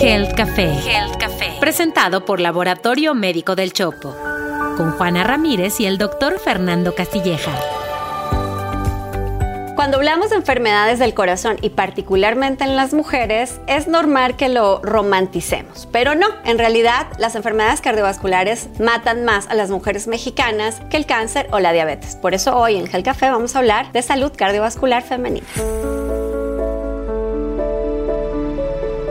Health Café. Health Café. Presentado por Laboratorio Médico del Chopo. Con Juana Ramírez y el doctor Fernando Castilleja. Cuando hablamos de enfermedades del corazón y particularmente en las mujeres, es normal que lo romanticemos, pero no, en realidad las enfermedades cardiovasculares matan más a las mujeres mexicanas que el cáncer o la diabetes. Por eso hoy en Gel Café vamos a hablar de salud cardiovascular femenina.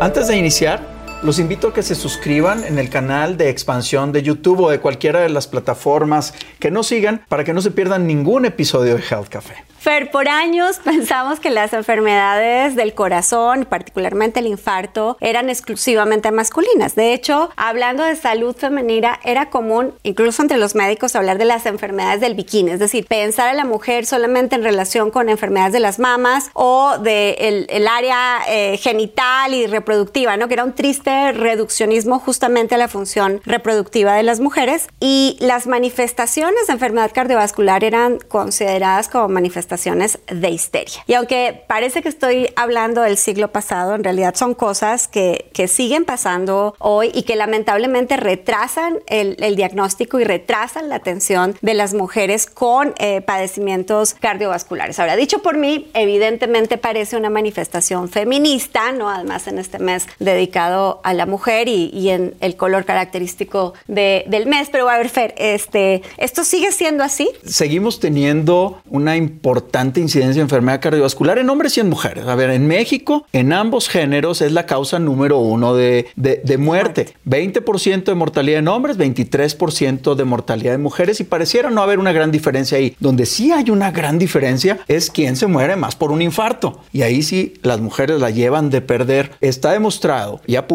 Antes de iniciar, los invito a que se suscriban en el canal de expansión de YouTube o de cualquiera de las plataformas que nos sigan para que no se pierdan ningún episodio de Health Café. Fer, por años pensamos que las enfermedades del corazón, particularmente el infarto, eran exclusivamente masculinas. De hecho, hablando de salud femenina, era común, incluso entre los médicos, hablar de las enfermedades del bikini, es decir, pensar a la mujer solamente en relación con enfermedades de las mamas o del el área eh, genital y reproductiva, ¿no? Que era un triste reduccionismo justamente a la función reproductiva de las mujeres. Y las manifestaciones de enfermedad cardiovascular eran consideradas como manifestaciones de histeria. Y aunque parece que estoy hablando del siglo pasado, en realidad son cosas que, que siguen pasando hoy y que lamentablemente retrasan el, el, diagnóstico y retrasan la atención de las mujeres con eh, padecimientos cardiovasculares. Ahora, dicho por mí, evidentemente parece una manifestación feminista, ¿no? Además en este mes dedicado a la mujer y, y en el color característico de, del mes. Pero a ver, Fer, este, ¿esto sigue siendo así? Seguimos teniendo una importante incidencia de enfermedad cardiovascular en hombres y en mujeres. A ver, en México, en ambos géneros es la causa número uno de, de, de muerte. 20% de mortalidad en hombres, 23% de mortalidad en mujeres y pareciera no haber una gran diferencia ahí. Donde sí hay una gran diferencia es quién se muere más por un infarto. Y ahí sí las mujeres la llevan de perder. Está demostrado y ha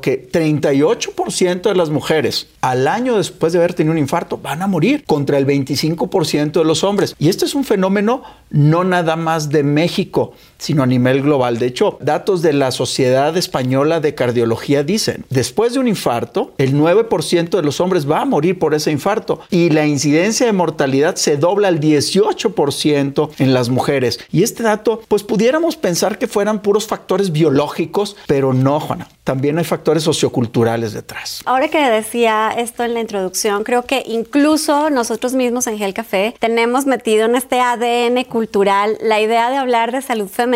que 38% de las mujeres al año después de haber tenido un infarto van a morir contra el 25% de los hombres. Y este es un fenómeno no nada más de México, sino a nivel global. De hecho, datos de la Sociedad Española de Cardiología dicen, después de un infarto, el 9% de los hombres va a morir por ese infarto y la incidencia de mortalidad se dobla al 18% en las mujeres. Y este dato, pues pudiéramos pensar que fueran puros factores biológicos, pero no, Juana. También hay factores socioculturales detrás. Ahora que decía esto en la introducción, creo que incluso nosotros mismos en Gel Café tenemos metido en este ADN cultural la idea de hablar de salud femenina,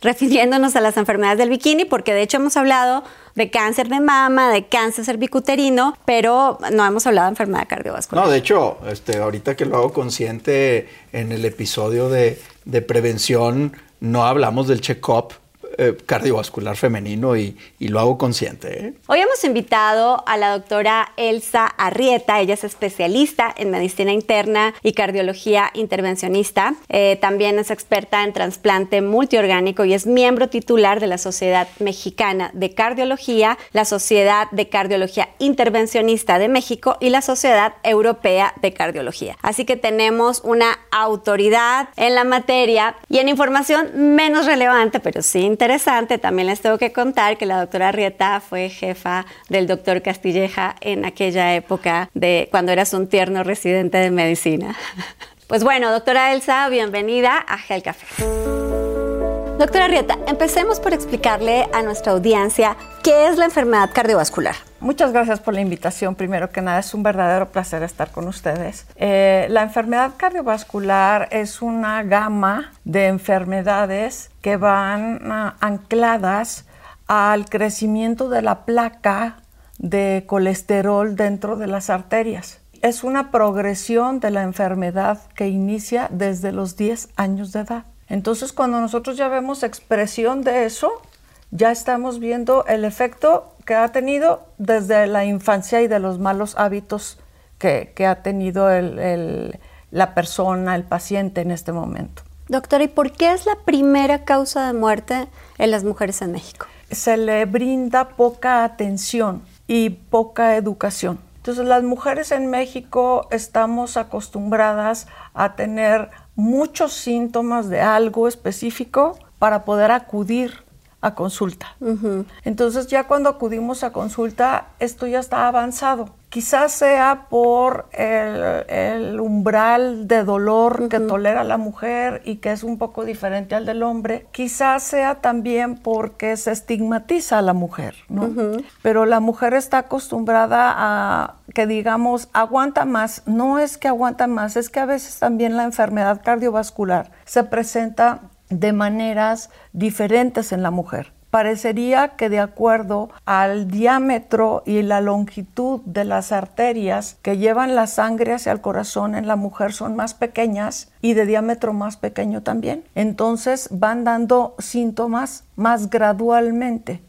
refiriéndonos a las enfermedades del bikini, porque de hecho hemos hablado de cáncer de mama, de cáncer cervicuterino, pero no hemos hablado de enfermedad cardiovascular. No, de hecho, este, ahorita que lo hago consciente en el episodio de, de prevención, no hablamos del check-up eh, cardiovascular femenino y, y, lo hago consciente. ¿eh? Hoy hemos invitado a la doctora Elsa Arrieta, ella es especialista en medicina interna y cardiología intervencionista, eh, también es experta en trasplante multiorgánico y es miembro titular de la Sociedad Mexicana de Cardiología, la Sociedad de Cardiología Intervencionista de México y la Sociedad Europea de Cardiología. Así que tenemos una autoridad en la materia y en información menos relevante, pero sí interesante también les tengo que contar que la doctora Rieta fue jefa del doctor Castilleja en aquella época de cuando eras un tierno residente de medicina. Pues bueno, doctora Elsa, bienvenida a Gel Café. Doctora Rieta, empecemos por explicarle a nuestra audiencia qué es la enfermedad cardiovascular. Muchas gracias por la invitación. Primero que nada, es un verdadero placer estar con ustedes. Eh, la enfermedad cardiovascular es una gama de enfermedades que van uh, ancladas al crecimiento de la placa de colesterol dentro de las arterias. Es una progresión de la enfermedad que inicia desde los 10 años de edad. Entonces, cuando nosotros ya vemos expresión de eso, ya estamos viendo el efecto que ha tenido desde la infancia y de los malos hábitos que, que ha tenido el, el, la persona, el paciente en este momento. Doctora, ¿y por qué es la primera causa de muerte en las mujeres en México? Se le brinda poca atención y poca educación. Entonces las mujeres en México estamos acostumbradas a tener muchos síntomas de algo específico para poder acudir a consulta. Entonces ya cuando acudimos a consulta, esto ya está avanzado. Quizás sea por el, umbral de dolor que tolera la mujer y que es un poco diferente al del hombre. Quizás sea también porque se estigmatiza a la mujer, ¿no? Pero la mujer está acostumbrada a que digamos aguanta más. No es que aguanta más, es que a veces también la enfermedad cardiovascular se presenta de maneras diferentes en la mujer parecería que de acuerdo al diámetro y la longitud de las arterias que llevan la sangre hacia el corazón en la mujer son más pequeñas y de diámetro más pequeño también. Entonces van dando síntomas más gradualmente,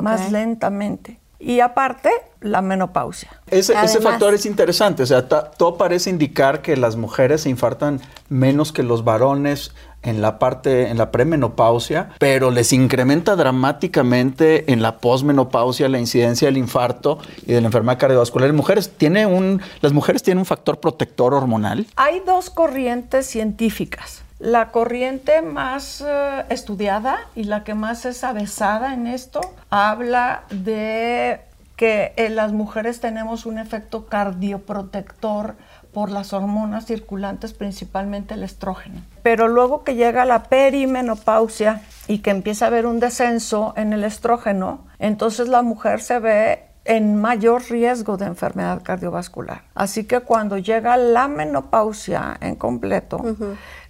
más lentamente. Y aparte, la menopausia. Ese, factor es interesante, o sea, todo parece indicar que las mujeres se infartan menos que los varones en la parte, en la premenopausia, pero les incrementa dramáticamente en la posmenopausia la incidencia del infarto y de la enfermedad cardiovascular en mujeres. ¿Tiene un, ¿Las mujeres tienen un factor protector hormonal? Hay dos corrientes científicas. La corriente más eh, estudiada y la que más es avesada en esto habla de que en las mujeres tenemos un efecto cardioprotector por las hormonas circulantes, principalmente el estrógeno. Pero luego que llega la perimenopausia y que empieza a haber un descenso en el estrógeno, entonces la mujer se ve en mayor riesgo de enfermedad cardiovascular. Así que cuando llega la menopausia en completo,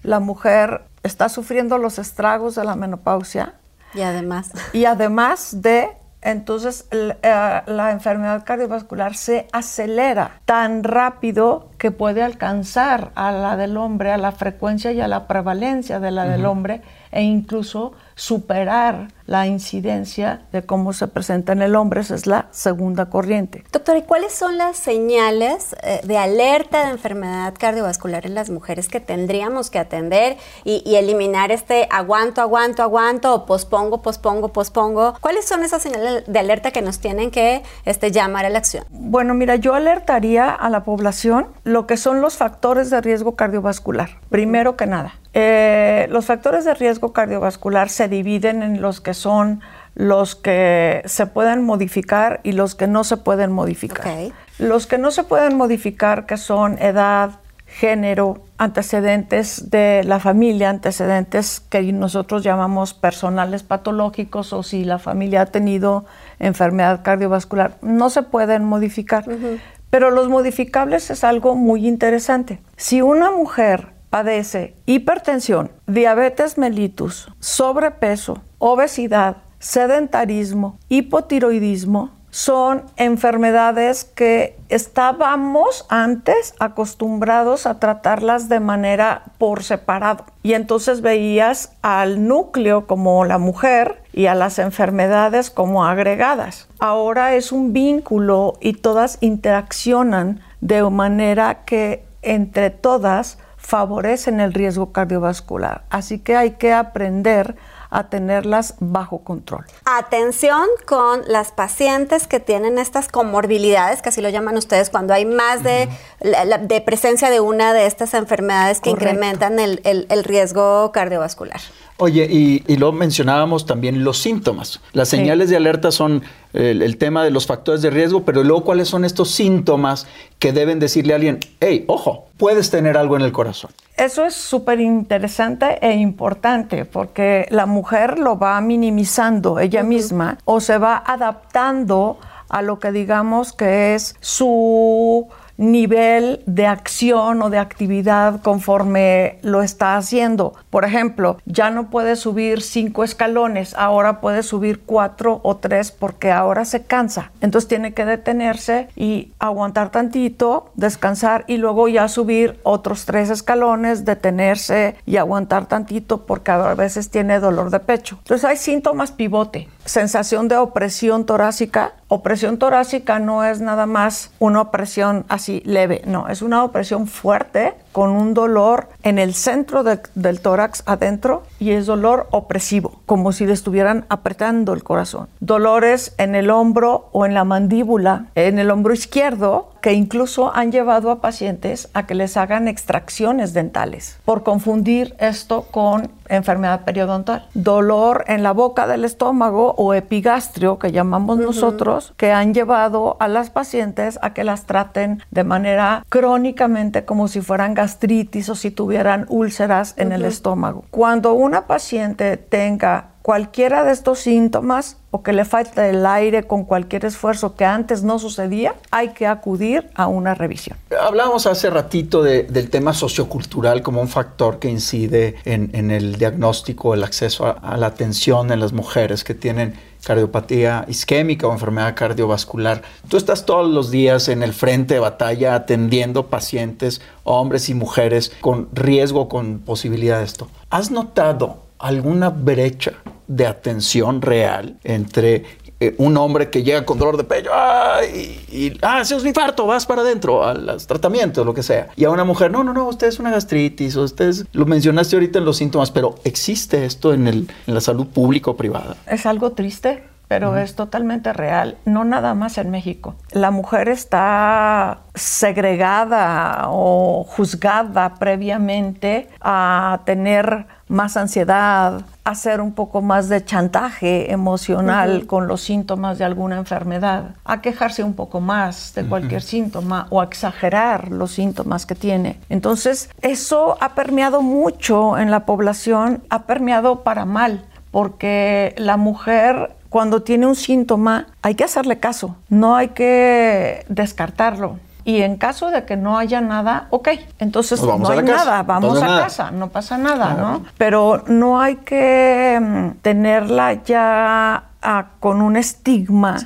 la mujer está sufriendo los estragos de la menopausia. Y además. Y además de entonces eh, la, enfermedad cardiovascular se acelera tan rápido que puede alcanzar a la del hombre, a la frecuencia y a la prevalencia de la del hombre e incluso superar la incidencia de cómo se presenta en el hombre, esa es la segunda corriente. Doctora, ¿y cuáles son las señales eh, de alerta de enfermedad cardiovascular en las mujeres que tendríamos que atender y, eliminar este aguanto, aguanto, aguanto o pospongo, pospongo, pospongo? ¿Cuáles son esas señales de alerta que nos tienen que este, llamar a la acción? Bueno, mira, yo alertaría a la población lo que son los factores de riesgo cardiovascular, primero que nada. Eh, los factores de riesgo cardiovascular se dividen en los que son los que se pueden modificar y los que no se pueden modificar. Los que no se pueden modificar, que son edad, género, antecedentes de la familia, antecedentes que nosotros llamamos personales patológicos o si la familia ha tenido enfermedad cardiovascular, no se pueden modificar. Pero los modificables es algo muy interesante. Si una mujer padece hipertensión, diabetes mellitus, sobrepeso, obesidad, sedentarismo, hipotiroidismo, son enfermedades que estábamos antes acostumbrados a tratarlas de manera por separado. Y entonces veías al núcleo como la mujer y a las enfermedades como agregadas. Ahora es un vínculo y todas interaccionan de manera que entre todas favorecen el riesgo cardiovascular. Así que hay que aprender tenerlas bajo control. Atención con las pacientes que tienen estas comorbilidades, que así lo llaman ustedes, cuando hay más de, de presencia de una de estas enfermedades que incrementan el, el riesgo cardiovascular. Oye, y, y luego mencionábamos también los síntomas. Las señales de alerta son el, tema de los factores de riesgo, pero luego cuáles son estos síntomas que deben decirle a alguien, hey, ojo, puedes tener algo en el corazón. Eso es súper interesante e importante porque la mujer lo va minimizando ella misma o se va adaptando a lo que digamos que es su nivel de acción o de actividad conforme lo está haciendo. Por ejemplo, ya no puede subir cinco escalones, ahora puede subir cuatro o tres porque ahora se cansa. Entonces tiene que detenerse y aguantar tantito, descansar y luego ya subir otros tres escalones, detenerse y aguantar tantito porque a veces tiene dolor de pecho. Entonces hay síntomas pivote, sensación de opresión torácica. Opresión torácica no es nada más una opresión así leve, no, es una opresión fuerte con un dolor en el centro del tórax adentro y es dolor opresivo, como si le estuvieran apretando el corazón. Dolores en el hombro o en la mandíbula, en el hombro izquierdo que incluso han llevado a pacientes a que les hagan extracciones dentales por confundir esto con enfermedad periodontal. Dolor en la boca del estómago o epigastrio, que llamamos nosotros, que han llevado a las pacientes a que las traten de manera crónicamente como si fueran gastritis o si tuvieran úlceras en el estómago. Cuando una paciente tenga cualquiera de estos síntomas o que le falta el aire con cualquier esfuerzo que antes no sucedía, hay que acudir a una revisión. Hablábamos hace ratito del tema sociocultural como un factor que incide en, el diagnóstico, el acceso a, a la atención en las mujeres que tienen cardiopatía isquémica o enfermedad cardiovascular. Tú estás todos los días en el frente de batalla atendiendo pacientes, hombres y mujeres con riesgo, con posibilidad de esto. ¿Has notado alguna brecha de atención real entre eh, un hombre que llega con dolor de pecho y, y, ah, es un infarto, vas para adentro al tratamiento, lo que sea. Y a una mujer, no, no, no, usted es una gastritis, o usted lo mencionaste ahorita en los síntomas, pero ¿existe esto en, el, en la salud pública o privada? Es algo triste pero es totalmente real, no nada más en México. La mujer está segregada o juzgada previamente a tener más ansiedad, hacer un poco más de chantaje emocional con los síntomas de alguna enfermedad, a quejarse un poco más de cualquier síntoma o a exagerar los síntomas que tiene. Entonces, eso ha permeado mucho en la población, ha permeado para mal, porque la mujer cuando tiene un síntoma hay que hacerle caso, no hay que descartarlo. Y en caso de que no haya nada, ok, entonces pues no hay nada, vamos a casa, no pasa nada, ¿no? Pero no hay que mm, tenerla ya ah, con un estigma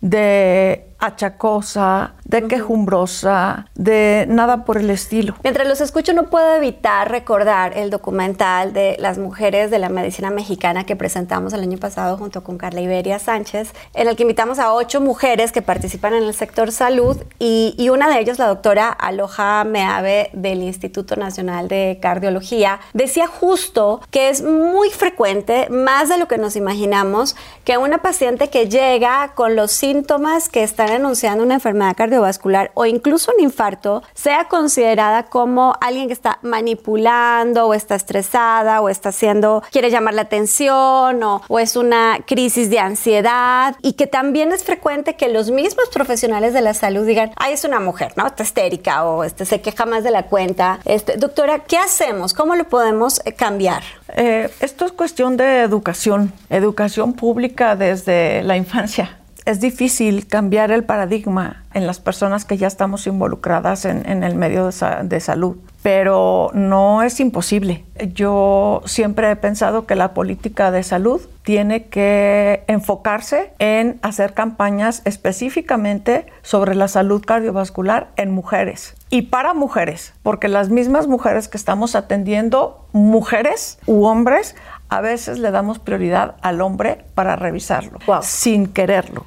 de achacosa, de quejumbrosa, de nada por el estilo. Mientras los escucho no puedo evitar recordar el documental de las mujeres de la medicina mexicana que presentamos el año pasado junto con Carla Iberia Sánchez, en el que invitamos a ocho mujeres que participan en el sector salud y, y una de ellas, la doctora Aloja Meave del Instituto Nacional de Cardiología, decía justo que es muy frecuente, más de lo que nos imaginamos, que una paciente que llega con los síntomas que están anunciando una enfermedad cardiovascular o incluso un infarto sea considerada como alguien que está manipulando o está estresada o está haciendo, quiere llamar la atención o, es una crisis de ansiedad y que también es frecuente que los mismos profesionales de la salud digan, ay, es una mujer, ¿no? Está histérica o este, se queja más de la cuenta. Este, doctora, ¿qué hacemos? ¿Cómo lo podemos eh, cambiar? Eh, esto es cuestión de educación, educación pública desde la infancia es difícil cambiar el paradigma en las personas que ya estamos involucradas en, el medio de, salud, pero no es imposible. Yo siempre he pensado que la política de salud tiene que enfocarse en hacer campañas específicamente sobre la salud cardiovascular en mujeres y para mujeres, porque las mismas mujeres que estamos atendiendo, mujeres u hombres, a veces le damos prioridad al hombre para revisarlo, sin quererlo,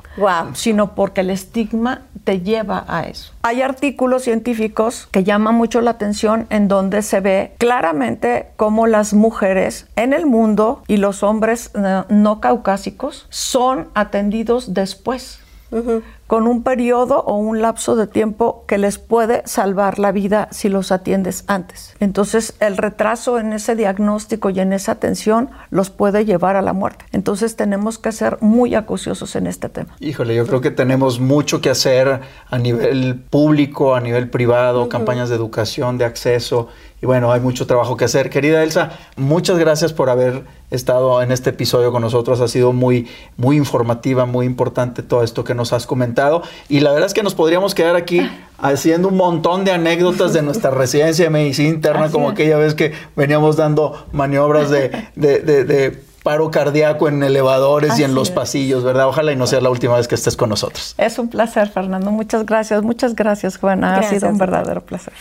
sino porque el estigma te lleva a eso. Hay artículos científicos que llaman mucho la atención en donde se ve claramente cómo las mujeres en el mundo y los hombres eh, no caucásicos son atendidos después con un periodo o un lapso de tiempo que les puede salvar la vida si los atiendes antes. Entonces, el retraso en ese diagnóstico y en esa atención los puede llevar a la muerte. Entonces, tenemos que ser muy acuciosos en este tema. Híjole, yo creo que tenemos mucho que hacer a nivel público, a nivel privado, campañas de educación, de acceso y bueno, hay mucho trabajo que hacer. Querida Elsa, muchas gracias por haber estado en este episodio con nosotros. Ha sido muy, muy informativa, muy importante todo esto que nos has comentado. Y la verdad es que nos podríamos quedar aquí haciendo un montón de anécdotas de nuestra residencia de medicina interna, como aquella vez que veníamos dando maniobras de, paro cardíaco en elevadores y en los pasillos, ¿verdad? Ojalá y no sea la última vez que estés con nosotros. Es un placer, Fernando. Muchas gracias. Muchas gracias, Juana. Ha sido un verdadero placer.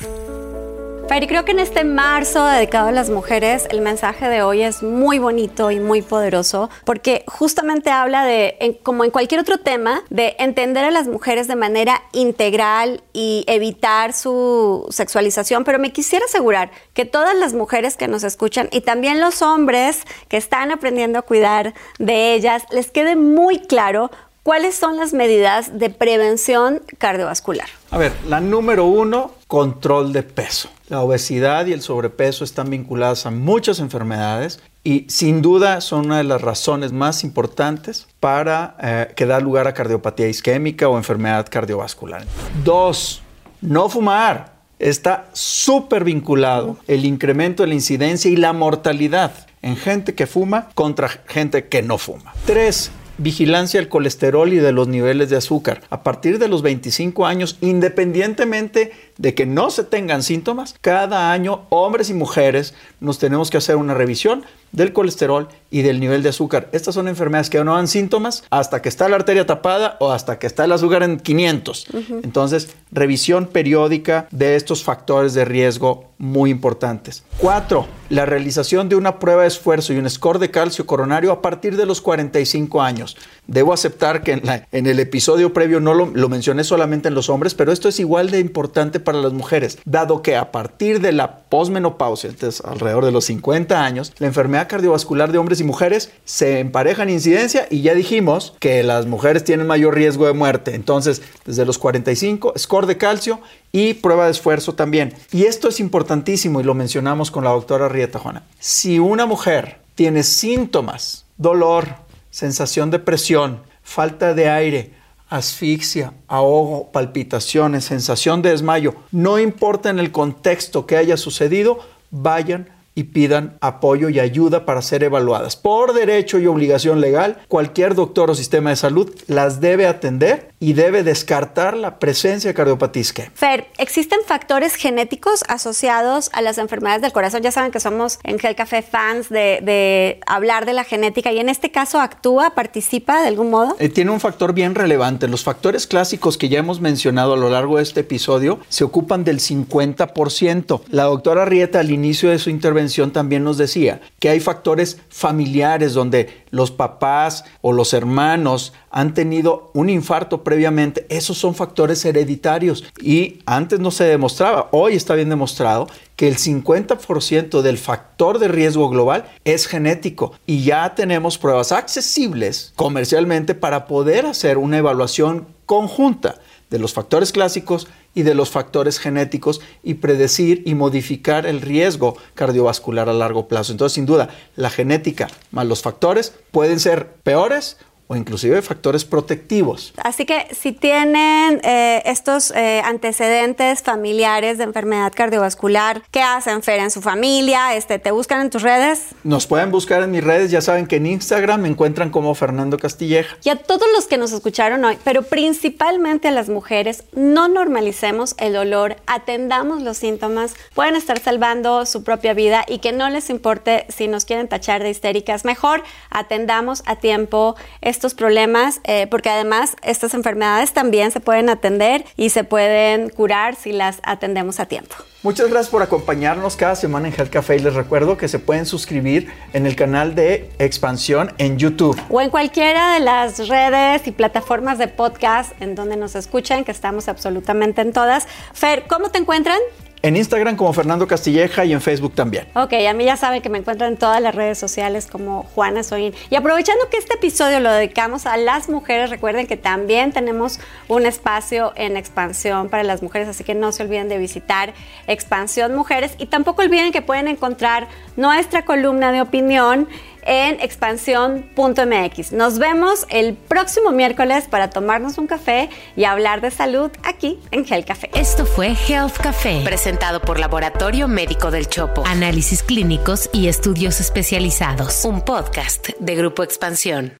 Feri, creo que en este marzo dedicado a las mujeres, el mensaje de hoy es muy bonito y muy poderoso porque justamente habla de, como en cualquier otro tema, de entender a las mujeres de manera integral y evitar su sexualización. Pero me quisiera asegurar que todas las mujeres que nos escuchan y también los hombres que están aprendiendo a cuidar de ellas, les quede muy claro cuáles son las medidas de prevención cardiovascular. A ver, la número uno, control de peso. La obesidad y el sobrepeso están vinculadas a muchas enfermedades y sin duda son una de las razones más importantes para eh, que da lugar a cardiopatía isquémica o enfermedad cardiovascular. Dos, no fumar. Está súper vinculado el incremento de la incidencia y la mortalidad en gente que fuma contra gente que no fuma. Tres, vigilancia del colesterol y de los niveles de azúcar. A partir de los 25 años, independientemente de que no se tengan síntomas, cada año hombres y mujeres nos tenemos que hacer una revisión del colesterol y del nivel de azúcar. Estas son enfermedades que no dan síntomas hasta que está la arteria tapada o hasta que está el azúcar en 500. Entonces, revisión periódica de estos factores de riesgo muy importantes. Cuatro, la realización de una prueba de esfuerzo y un score de calcio coronario a partir de los 45 años. Debo aceptar que en, el episodio previo no lo, lo, mencioné solamente en los hombres, pero esto es igual de importante para las mujeres, dado que a partir de la posmenopausia, entonces alrededor de los 50 años, la enfermedad cardiovascular de hombres y mujeres se empareja en incidencia y ya dijimos que las mujeres tienen mayor riesgo de muerte. Entonces, desde los 45, score de calcio y prueba de esfuerzo también. Y esto es importantísimo y lo mencionamos con la doctora Rieta Juana. Si una mujer tiene síntomas, dolor, sensación de presión, falta de aire, asfixia, ahogo, palpitaciones, sensación de desmayo, no importa en el contexto que haya sucedido, vayan y pidan apoyo y ayuda para ser evaluadas. Por derecho y obligación legal, cualquier doctor o sistema de salud las debe atender y debe descartar la presencia de cardiopatía Fer, ¿existen factores genéticos asociados a las enfermedades del corazón? Ya saben que somos en Gel Café fans de, hablar de la genética y en este caso actúa, participa de algún modo. Eh, tiene un factor bien relevante. Los factores clásicos que ya hemos mencionado a lo largo de este episodio se ocupan del 50%. La doctora Rieta al inicio de su intervención también nos decía que hay factores familiares donde los papás o los hermanos han tenido un infarto previamente. Esos son factores hereditarios y antes no se demostraba, hoy está bien demostrado que el 50% del factor de riesgo global es genético y ya tenemos pruebas accesibles comercialmente para poder hacer una evaluación conjunta de los factores clásicos y de los factores genéticos y predecir y modificar el riesgo cardiovascular a largo plazo. Entonces, sin duda, la genética más los factores pueden ser peores o inclusive factores protectivos. Así que si tienen eh, estos eh, antecedentes familiares de enfermedad cardiovascular, ¿qué hacen, Fer, en su familia? Este, ¿Te buscan en tus redes? Nos pueden buscar en mis redes, ya saben que en Instagram me encuentran como Fernando Castilleja. Y a todos los que nos escucharon hoy, pero principalmente a las mujeres, no normalicemos el dolor, atendamos los síntomas, pueden estar salvando su propia vida y que no les importe si nos quieren tachar de histéricas, mejor atendamos a tiempo estos problemas, eh, porque además estas enfermedades también se pueden atender y se pueden curar si las atendemos a tiempo. Muchas gracias por acompañarnos cada semana en Health Café y les recuerdo que se pueden suscribir en el canal de Expansión en YouTube. O en cualquiera de las redes y plataformas de podcast en donde nos escuchen, que estamos absolutamente en todas. Fer, ¿cómo te encuentran? En Instagram como Fernando Castilleja y en Facebook también. Ok, a mí ya saben que me encuentran en todas las redes sociales como Juana Soin. Y aprovechando que este episodio lo dedicamos a las mujeres, recuerden que también tenemos un espacio en expansión para las mujeres, así que no se olviden de visitar Expansión Mujeres y tampoco olviden que pueden encontrar nuestra columna de opinión en expansión.mx. Nos vemos el próximo miércoles para tomarnos un café y hablar de salud aquí en Health Café. Esto fue Health Café, presentado por Laboratorio Médico del Chopo. Análisis clínicos y estudios especializados. Un podcast de Grupo Expansión.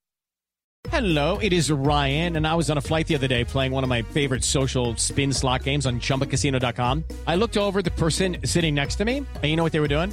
Hello, it is Ryan, and I was on a flight the other day playing one of my favorite social spin slot games on chumbacasino.com. I looked over the person sitting next to me, and you know what they were doing?